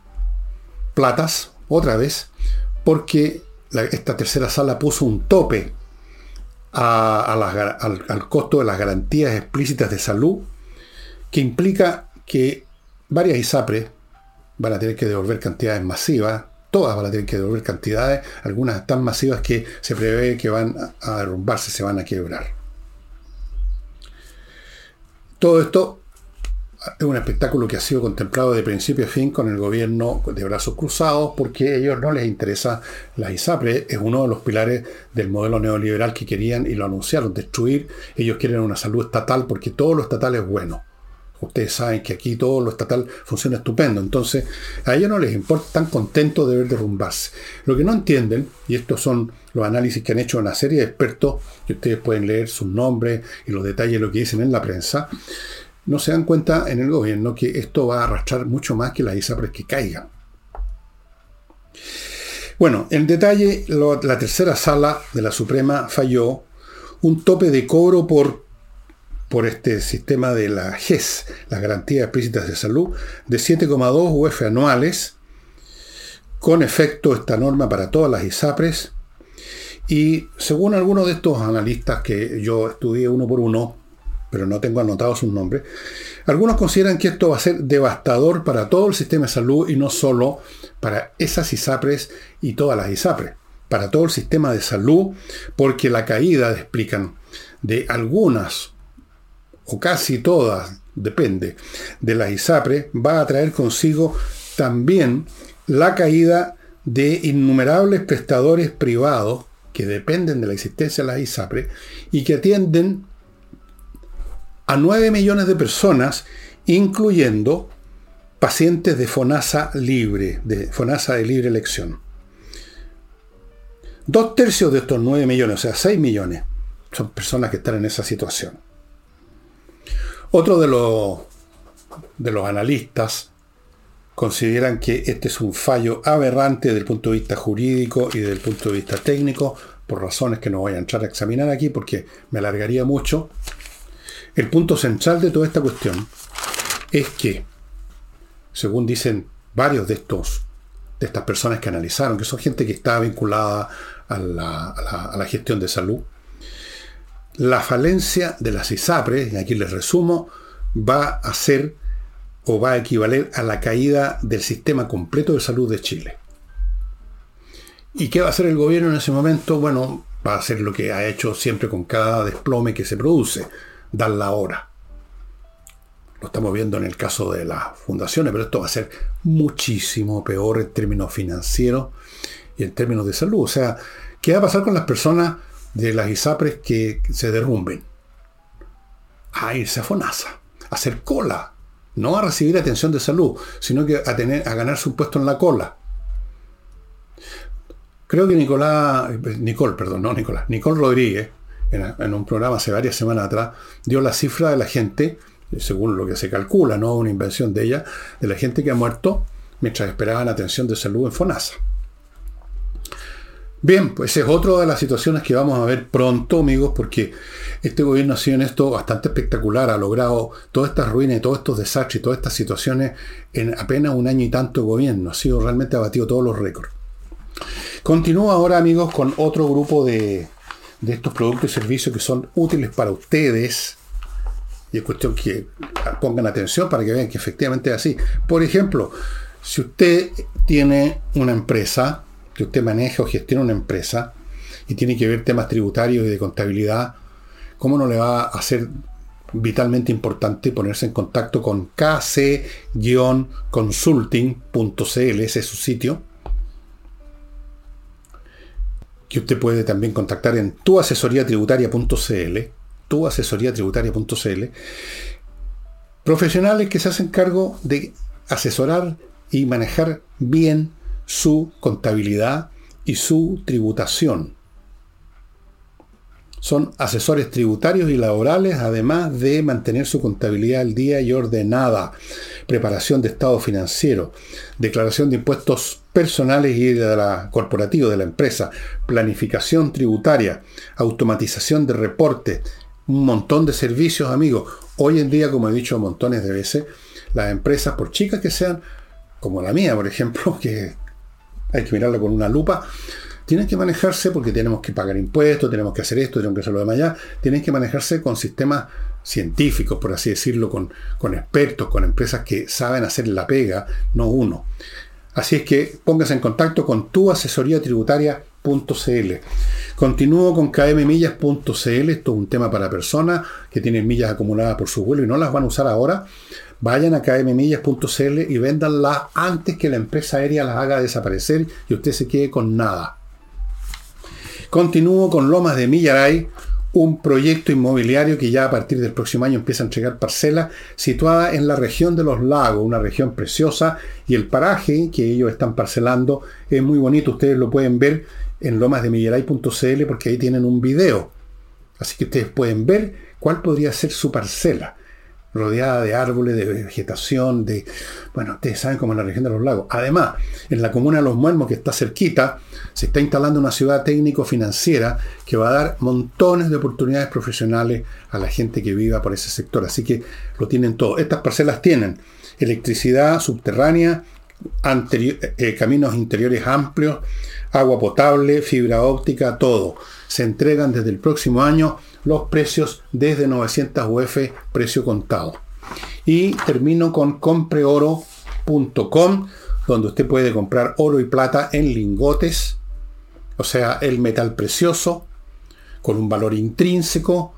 platas otra vez porque esta tercera sala puso un tope al, costo de las garantías explícitas de salud, que implica que varias ISAPRES van a tener que devolver cantidades masivas, todas van a tener que devolver cantidades, algunas tan masivas que se prevé que van a derrumbarse, se van a quebrar. Todo esto es un espectáculo que ha sido contemplado de principio a fin con el gobierno de brazos cruzados porque a ellos no les interesa la ISAPRE, es uno de los pilares del modelo neoliberal que querían y lo anunciaron, destruir. Ellos quieren una salud estatal porque todo lo estatal es bueno. Ustedes saben que aquí todo lo estatal funciona estupendo, entonces a ellos no les importa, están contentos de ver derrumbarse. Lo que no entienden, y estos son los análisis que han hecho una serie de expertos, y ustedes pueden leer sus nombres y los detalles de lo que dicen en la prensa, no se dan cuenta en el gobierno que esto va a arrastrar mucho más que las ISAPRES que caigan. Bueno, en detalle, la tercera sala de la Suprema falló un tope de cobro por, por este sistema de la GES, las garantías explícitas de salud, de 7,2 UF anuales, con efecto esta norma para todas las ISAPRES. Y según algunos de estos analistas que yo estudié uno por uno, pero no tengo anotado sus nombres. Algunos consideran que esto va a ser devastador para todo el sistema de salud y no solo para esas ISAPRES y todas las ISAPRES, para todo el sistema de salud, porque la caída, explican, de algunas o casi todas, depende, de las ISAPRES, va a traer consigo también la caída de innumerables prestadores privados que dependen de la existencia de las ISAPRES y que atienden a 9 millones de personas, incluyendo pacientes de FONASA libre, de FONASA de libre elección. Dos tercios de estos 9 millones, o sea, 6 millones, son personas que están en esa situación. Otro de los, de los analistas consideran que este es un fallo aberrante desde el punto de vista jurídico y desde el punto de vista técnico, por razones que no voy a entrar a examinar aquí porque me alargaría mucho. El punto central de toda esta cuestión es que, según dicen varios de estos de estas personas que analizaron, que son gente que está vinculada a la, gestión de salud, la falencia de las ISAPRES, y aquí les resumo, va a ser o va a equivaler a la caída del sistema completo de salud de Chile. ¿Y qué va a hacer el gobierno en ese momento? Bueno, va a hacer lo que ha hecho siempre con cada desplome que se produce, dar la hora. Lo estamos viendo en el caso de las fundaciones, pero esto va a ser muchísimo peor en términos financieros y en términos de salud. O sea, ¿qué va a pasar con las personas de las ISAPRES que se derrumben? A irse a FONASA, a hacer cola, no a recibir atención de salud, sino que a, tener, a ganarse un puesto en la cola. Creo que Nicolás, Nicole, perdón, no Nicolás, Nicole Rodríguez, en, un programa hace varias semanas atrás, dio la cifra de la gente, según lo que se calcula, no una invención de ella, de la gente que ha muerto mientras esperaban atención de salud en FONASA. Bien, pues es otra de las situaciones que vamos a ver pronto, amigos, porque este gobierno ha sido en esto bastante espectacular, ha logrado todas estas ruinas y todos estos desastres y todas estas situaciones en apenas un año y tanto de gobierno. Ha sido realmente abatido todos los récords. Continúo ahora, amigos, con otro grupo de, de estos productos y servicios que son útiles para ustedes Y es cuestión que pongan atención para que vean que efectivamente es así. Por ejemplo, si usted tiene una empresa, que usted maneja o gestiona una empresa, y tiene que ver temas tributarios y de contabilidad, ¿cómo no le va a ser vitalmente importante ponerse en contacto con kc-consulting.cl, ese es su sitio? Que usted puede también contactar en tuasesoriatributaria.cl, tuasesoriatributaria.cl, profesionales que se hacen cargo de asesorar y manejar bien su contabilidad y su tributación. Son asesores tributarios y laborales, además de mantener su contabilidad al día y ordenada, preparación de estado financiero, declaración de impuestos personales y de la corporativa de la empresa, planificación tributaria, automatización de reportes, un montón de servicios, amigos. Hoy en día, como he dicho montones de veces, las empresas, por chicas que sean, como la mía, por ejemplo, que hay que mirarla con una lupa, tienen que manejarse porque tenemos que pagar impuestos, tenemos que hacer esto, tenemos que hacer lo demás allá, tienen que manejarse con sistemas científicos, por así decirlo, con, con expertos, con empresas que saben hacer la pega, no uno. Así es que póngase en contacto con tu asesoría tributaria.cl. Continúo con kmmillas.cl, esto es un tema para personas que tienen millas acumuladas por su vuelo y no las van a usar ahora. Vayan a kmmillas.cl y véndanlas antes que la empresa aérea las haga desaparecer y usted se quede con nada. Continúo con Lomas de Millaray, un proyecto inmobiliario que ya a partir del próximo año empieza a entregar parcelas, situada en la región de los lagos, una región preciosa, y el paraje que ellos están parcelando es muy bonito, ustedes lo pueden ver en lomasdemillaray.cl porque ahí tienen un video. Así que ustedes pueden ver cuál podría ser su parcela rodeada de árboles, de vegetación, de... Bueno, ustedes saben cómo en la región de los lagos. Además, en la comuna de Los Muermos, que está cerquita, se está instalando una ciudad técnico-financiera que va a dar montones de oportunidades profesionales a la gente que viva por ese sector. Así que lo tienen todo. Estas parcelas tienen electricidad subterránea, eh, caminos interiores amplios, agua potable, fibra óptica, todo. Se entregan desde el próximo año los precios desde 900 UF, precio contado. Y termino con compreoro.com, donde usted puede comprar oro y plata en lingotes, o sea, el metal precioso, con un valor intrínseco.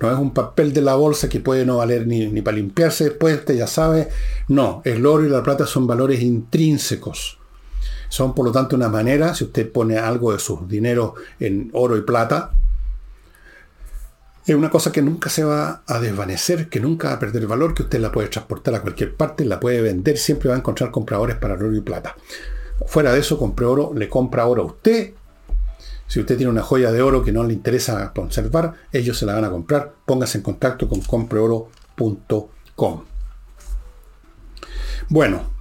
No es un papel de la bolsa que puede no valer ni, para limpiarse después, usted ya sabe. No, el oro y la plata son valores intrínsecos. Son por lo tanto una manera, si usted pone algo de sus dinero en oro y plata, es una cosa que nunca se va a desvanecer, que nunca va a perder valor, que usted la puede transportar a cualquier parte, la puede vender, siempre va a encontrar compradores para oro y plata. Fuera de eso, compre oro, le compra oro a usted. Si usted tiene una joya de oro que no le interesa conservar, ellos se la van a comprar. Póngase en contacto con compreoro.com. Bueno,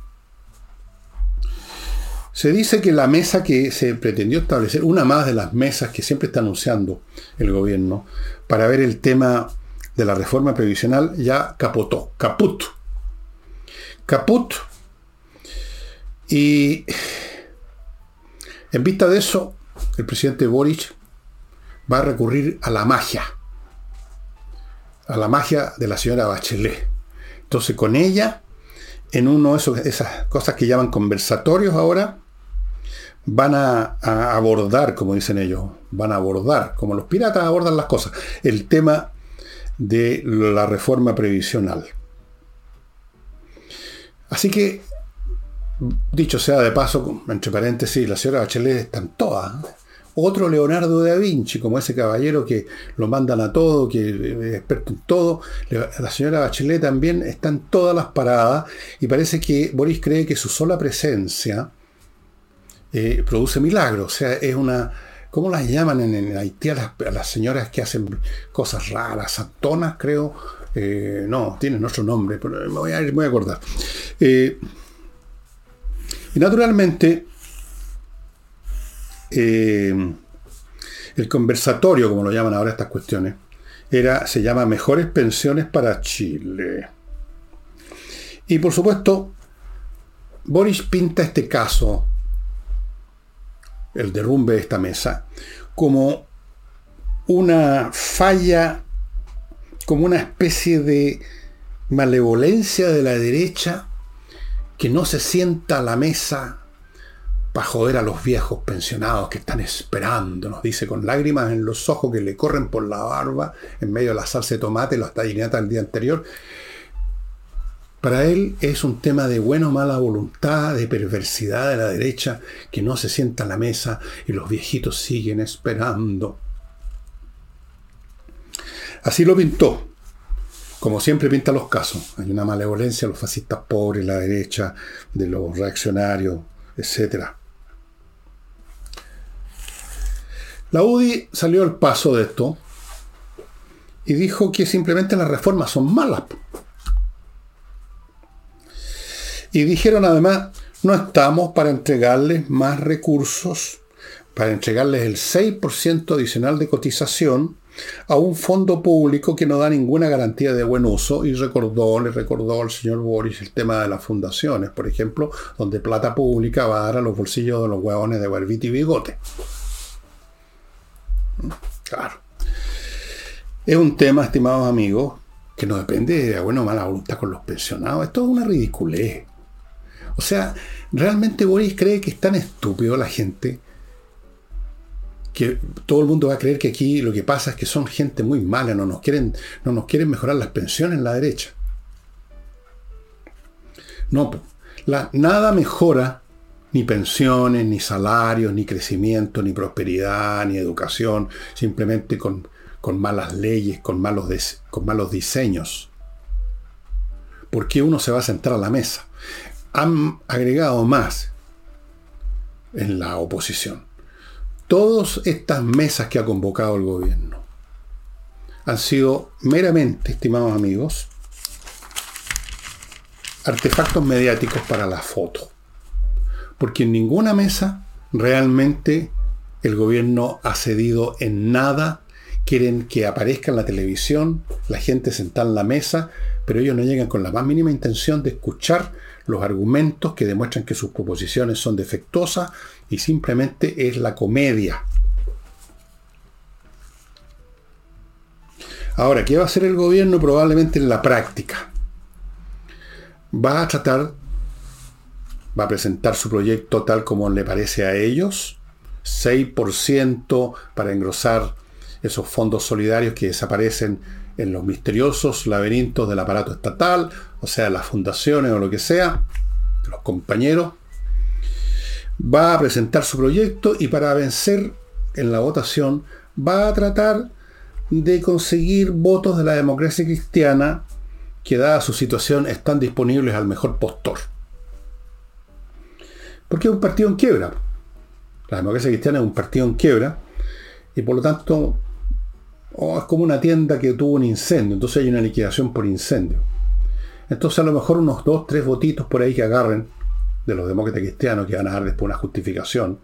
se dice que la mesa que se pretendió establecer, una más de las mesas que siempre está anunciando el gobierno para ver el tema de la reforma previsional, ya capotó, caput. Caput. Y en vista de eso, el presidente Boric va a recurrir a la magia, a la magia de la señora Bachelet. Entonces con ella, en uno de esos, esas cosas que llaman conversatorios ahora, van a, abordar, como dicen ellos, van a abordar, como los piratas abordan las cosas, el tema de la reforma previsional. Así que, dicho sea de paso, entre paréntesis, la señora Bachelet están todas. Otro Leonardo da Vinci, como ese caballero que lo mandan a todo, que es experto en todo. La señora Bachelet también están todas las paradas y parece que Boris cree que su sola presencia eh, produce milagros. O sea, es una. ¿Cómo las llaman en, Haití a las, señoras que hacen cosas raras? Santonas, creo. Eh, no, tienen otro nombre, pero me voy a, voy a acordar. Eh, y naturalmente, el conversatorio, como lo llaman ahora estas cuestiones, era, se llama Mejores Pensiones para Chile. Y por supuesto, Boris pinta este caso el derrumbe de esta mesa, como una falla como una especie de malevolencia de la derecha que no se sienta a la mesa para joder a los viejos pensionados que están esperando, nos dice con lágrimas en los ojos que le corren por la barba en medio de la salsa de tomate, los tallinetas del día anterior. Para él es un tema de buena o mala voluntad, de perversidad de la derecha, que no se sienta a la mesa y los viejitos siguen esperando. Así lo pintó. Como siempre pinta los casos. Hay una malevolencia de los fascistas pobres, la derecha, de los reaccionarios, etc. La UDI salió al paso de esto y dijo que simplemente las reformas son malas. Y dijeron además, no estamos para entregarles más recursos, para entregarles el 6% adicional de cotización a un fondo público que no da ninguna garantía de buen uso y recordó, le recordó al señor Boris el tema de las fundaciones, por ejemplo, donde plata pública va a dar a los bolsillos de los huevones de barbita y bigote. Claro. Es un tema, estimados amigos, que no depende de buena o mala voluntad con los pensionados. Esto es una ridiculez. O sea, ¿realmente Boris cree que es tan estúpido la gente que todo el mundo va a creer que aquí lo que pasa es que son gente muy mala, no nos quieren, no nos quieren mejorar las pensiones en la derecha. No, la, nada mejora ni pensiones, ni salarios, ni crecimiento, ni prosperidad, ni educación, simplemente con, malas leyes, con malos, con malos diseños. ¿Por qué uno se va a sentar a la mesa? Han agregado más en la oposición todas estas mesas que ha convocado el gobierno han sido meramente, estimados amigos, artefactos mediáticos para la foto. Porque en ninguna mesa realmente el gobierno ha cedido en nada. Quieren que aparezca en la televisión, la gente sentada en la mesa, pero ellos no llegan con la más mínima intención de escuchar los argumentos que demuestran que sus proposiciones son defectuosas y simplemente es la comedia. Ahora, ¿qué va a hacer el gobierno? Probablemente en la práctica. Va a tratar, va a presentar su proyecto tal como le parece a ellos, 6% para engrosar esos fondos solidarios que desaparecen en los misteriosos laberintos del aparato estatal, o sea, las fundaciones o lo que sea, los compañeros va a presentar su proyecto y para vencer en la votación va a tratar de conseguir votos de la democracia cristiana que dada su situación están disponibles al mejor postor. Porque es un partido en quiebra. La democracia cristiana es un partido en quiebra y por lo tanto oh, es como una tienda que tuvo un incendio, entonces hay una liquidación por incendio. Entonces a lo mejor unos dos, tres votitos por ahí que agarren de los demócratas cristianos que van a dar después una justificación,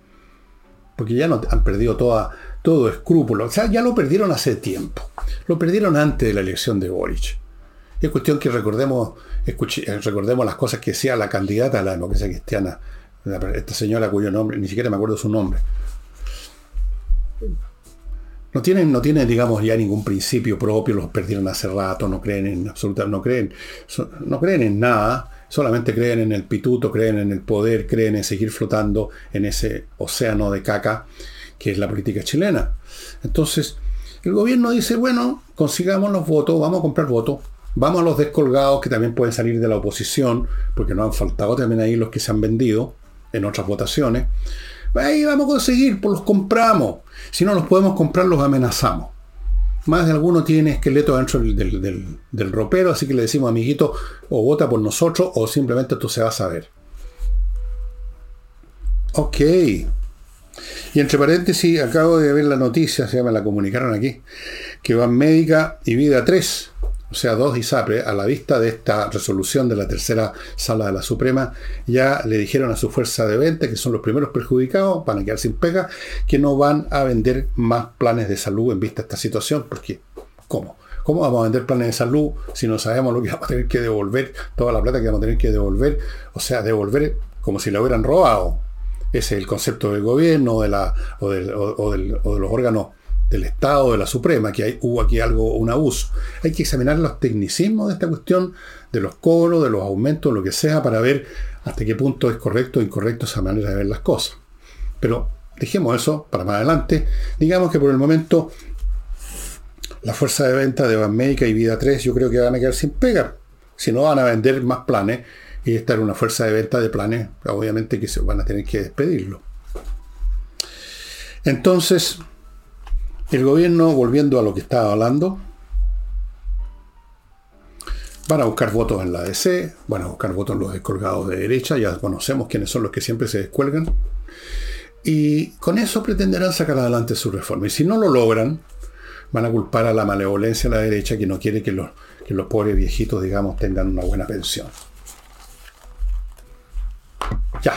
porque ya no han perdido todo escrúpulo. O sea, ya lo perdieron hace tiempo. Lo perdieron antes de la elección de Boric. es cuestión que recordemos, eh, recordemos las cosas que decía la candidata a la democracia cristiana, esta señora cuyo nombre, ni siquiera me acuerdo su nombre. No tienen, no tienen, digamos, ya ningún principio propio, los perdieron hace rato, no creen en absolutamente, no creen, no creen en nada, solamente creen en el pituto, creen en el poder, creen en seguir flotando en ese océano de caca que es la política chilena. Entonces, el gobierno dice, bueno, consigamos los votos, vamos a comprar votos, vamos a los descolgados que también pueden salir de la oposición, porque no han faltado también ahí los que se han vendido en otras votaciones. Ahí vamos a conseguir, pues los compramos. Si no los podemos comprar, los amenazamos. Más de alguno tiene esqueleto dentro del, ropero, así que le decimos, amiguito, o vota por nosotros o simplemente tú se vas a ver. Ok. Y entre paréntesis, acabo de ver la noticia, se me la comunicaron aquí, que van Médica y Vida 3 o sea, dos ISAPRE, a la vista de esta resolución de la tercera sala de la Suprema, ya le dijeron a su fuerza de venta, que son los primeros perjudicados, van a quedar sin pega, que no van a vender más planes de salud en vista de esta situación, porque ¿cómo? ¿Cómo vamos a vender planes de salud si no sabemos lo que vamos a tener que devolver, toda la plata que vamos a tener que devolver? O sea, devolver como si la hubieran robado. Ese es el concepto del gobierno de la, o, de los órganos del Estado, de la Suprema, que hay, hubo aquí algo, un abuso. Hay que examinar los tecnicismos de esta cuestión, de los cobros, de los aumentos, lo que sea, para ver hasta qué punto es correcto o incorrecto esa manera de ver las cosas. Pero dejemos eso para más adelante. Digamos que por el momento la fuerza de venta de Banmédica y Vida 3 yo creo que van a quedar sin pega. Si no van a vender más planes y esta era una fuerza de venta de planes, obviamente que se van a tener que despedirlo. Entonces, el gobierno, volviendo a lo que estaba hablando, van a buscar votos en la DC, van a buscar votos en los descolgados de derecha, ya conocemos quiénes son los que siempre se descuelgan, y con eso pretenderán sacar adelante su reforma. Y si no lo logran, van a culpar a la malevolencia de la derecha que no quiere que los, que los pobres viejitos, digamos, tengan una buena pensión. Ya.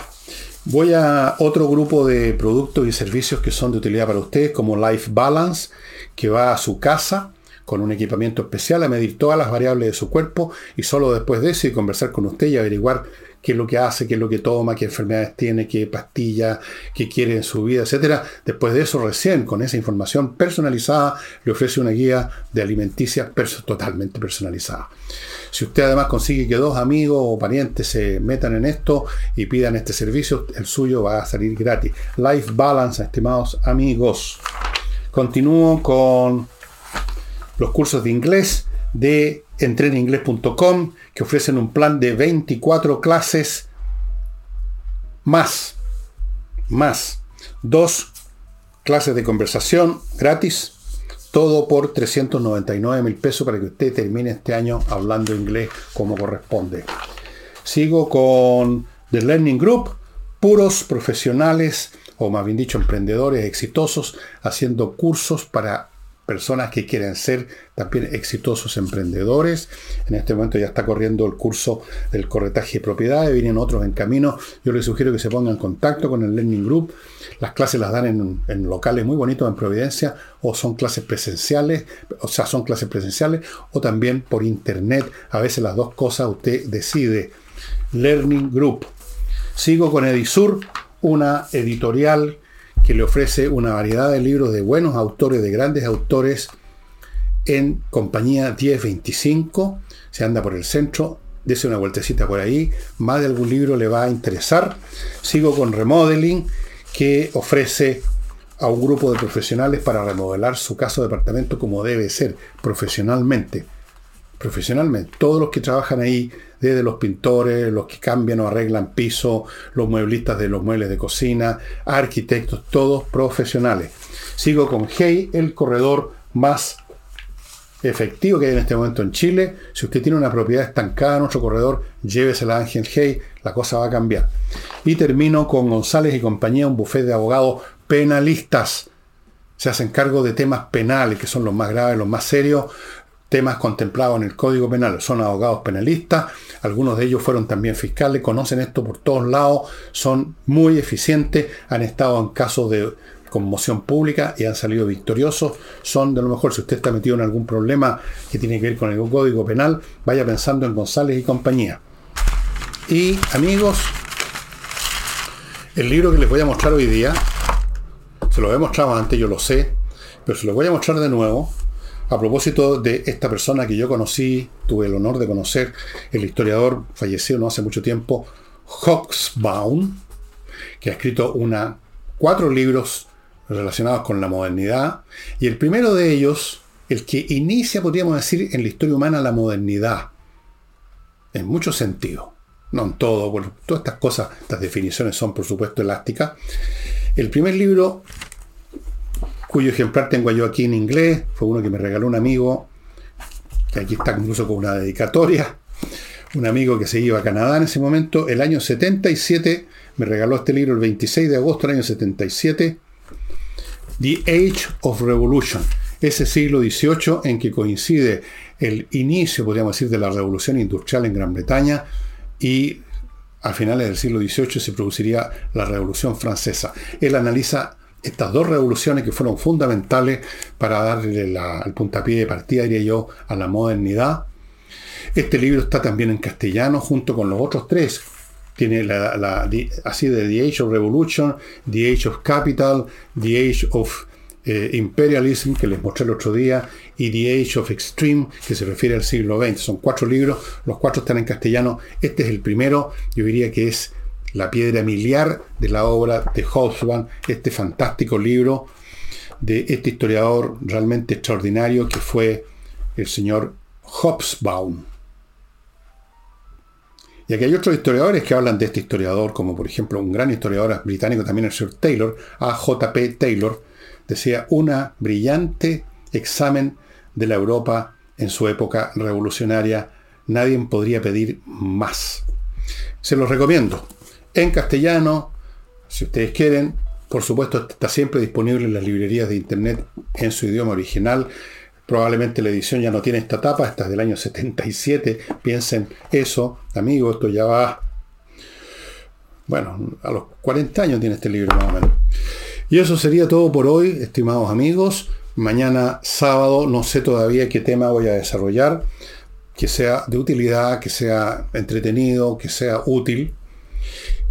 Voy a otro grupo de productos y servicios que son de utilidad para ustedes, como Life Balance, que va a su casa con un equipamiento especial a medir todas las variables de su cuerpo y solo después de eso y conversar con usted y averiguar qué es lo que hace, qué es lo que toma, qué enfermedades tiene, qué pastillas, qué quiere en su vida, etc. Después de eso, recién con esa información personalizada, le ofrece una guía de alimenticia totalmente personalizada. Si usted además consigue que dos amigos o parientes se metan en esto y pidan este servicio, el suyo va a salir gratis. Life Balance, estimados amigos. Continúo con los cursos de inglés de entreninglés.com que ofrecen un plan de 24 clases más, más, dos clases de conversación gratis, todo por 399 mil pesos para que usted termine este año hablando inglés como corresponde. Sigo con The Learning Group, puros profesionales, o más bien dicho, emprendedores exitosos, haciendo cursos para personas que quieren ser también exitosos emprendedores. En este momento ya está corriendo el curso del corretaje de propiedades, vienen otros en camino. Yo les sugiero que se pongan en contacto con el Learning Group. Las clases las dan en, en locales muy bonitos en Providencia o son clases presenciales, o sea, son clases presenciales o también por internet. A veces las dos cosas usted decide. Learning Group. Sigo con Edisur, una editorial que le ofrece una variedad de libros de buenos autores, de grandes autores, en compañía 1025. Se anda por el centro, dése una vueltecita por ahí. Más de algún libro le va a interesar. Sigo con Remodeling, que ofrece a un grupo de profesionales para remodelar su casa o departamento como debe ser, profesionalmente. Profesionalmente. Todos los que trabajan ahí desde los pintores, los que cambian o arreglan piso, los mueblistas de los muebles de cocina, arquitectos, todos profesionales. Sigo con Hey, el corredor más efectivo que hay en este momento en Chile. Si usted tiene una propiedad estancada en nuestro corredor, llévesela a Ángel Hey, la cosa va a cambiar. Y termino con González y compañía, un bufete de abogados penalistas. Se hacen cargo de temas penales, que son los más graves, los más serios, temas contemplados en el Código Penal. Son abogados penalistas, algunos de ellos fueron también fiscales, conocen esto por todos lados, son muy eficientes, han estado en casos de conmoción pública y han salido victoriosos. Son de lo mejor, si usted está metido en algún problema que tiene que ver con el Código Penal, vaya pensando en González y compañía. Y amigos, el libro que les voy a mostrar hoy día, se lo he mostrado antes, yo lo sé, pero se lo voy a mostrar de nuevo a propósito de esta persona que yo conocí, tuve el honor de conocer, el historiador fallecido no hace mucho tiempo, Hoxbaum, que ha escrito una, cuatro libros relacionados con la modernidad, y el primero de ellos, el que inicia, podríamos decir, en la historia humana la modernidad, en muchos sentidos, no en todo, bueno, todas estas cosas, estas definiciones son por supuesto elásticas. El primer libro cuyo ejemplar tengo yo aquí en inglés, fue uno que me regaló un amigo, que aquí está incluso con una dedicatoria, un amigo que se iba a Canadá en ese momento, el año 77, me regaló este libro el 26 de agosto del año 77, The Age of Revolution, ese siglo XVIII en que coincide el inicio, podríamos decir, de la revolución industrial en Gran Bretaña y a finales del siglo XVIII se produciría la revolución francesa. Él analiza estas dos revoluciones que fueron fundamentales para darle el puntapié de partida, diría yo, a la modernidad. Este libro está también en castellano junto con los otros tres. Tiene la, así de The Age of Revolution, The Age of Capital, The Age of eh, Imperialism, que les mostré el otro día, y The Age of Extreme, que se refiere al siglo XX. Son cuatro libros, los cuatro están en castellano. Este es el primero, yo diría que es la piedra miliar de la obra de Hobsbawm, este fantástico libro de este historiador realmente extraordinario que fue el señor Hobsbawm. Y aquí hay otros historiadores que hablan de este historiador, como por ejemplo un gran historiador británico también, el Sir Taylor, A.J.P. Taylor, decía una brillante examen de la Europa en su época revolucionaria. Nadie podría pedir más. Se los recomiendo. En castellano, si ustedes quieren, por supuesto está siempre disponible en las librerías de internet en su idioma original. Probablemente la edición ya no tiene esta tapa, esta es del año 77. Piensen eso, amigos, esto ya va. Bueno, a los 40 años tiene este libro más o menos. Y eso sería todo por hoy, estimados amigos. Mañana sábado no sé todavía qué tema voy a desarrollar, que sea de utilidad, que sea entretenido, que sea útil.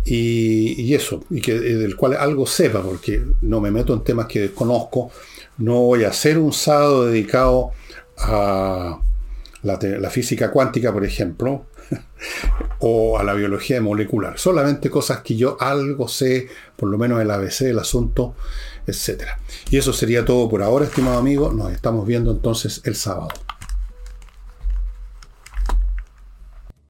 Y, eso, y que del cual algo sepa, porque no me meto en temas que desconozco. No voy a hacer un sábado dedicado a la, la física cuántica, por ejemplo, o a la biología molecular. Solamente cosas que yo algo sé, por lo menos el ABC del asunto, etc. Y eso sería todo por ahora, estimado amigo. Nos estamos viendo entonces el sábado.